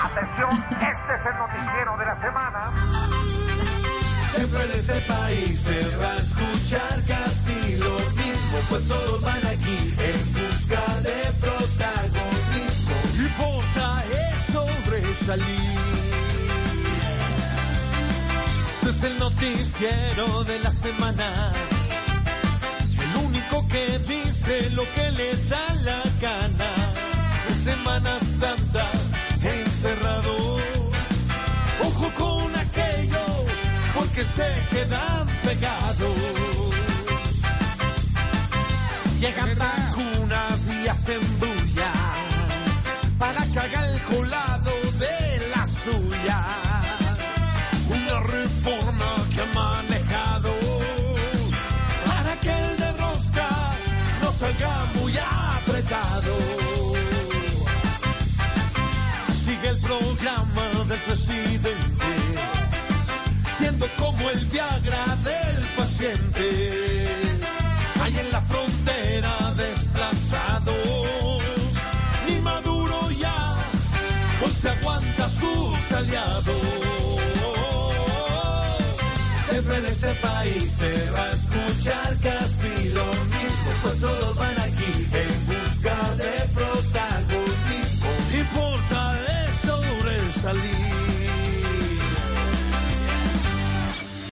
Atención, este es el noticiero de la semana. Siempre en este país se va a escuchar casi lo mismo, pues todos van aquí en busca de protagonismo. Importa es sobresalir. Este es el noticiero de la semana. El único que dice lo que le da la se quedan pegados. Llegan vacunas y hacen bulla para que haga el colado de la suya. Una reforma que ha manejado para que el de rosca no salga muy apretado. Sigue el programa del presidente, el Viagra del paciente. Hay en la frontera desplazados, ni Maduro ya, pues se aguanta sus aliados. Siempre en ese país se va a escuchar casi lo mismo, pues todos van aquí en busca de protagonismo. No importa eso salir.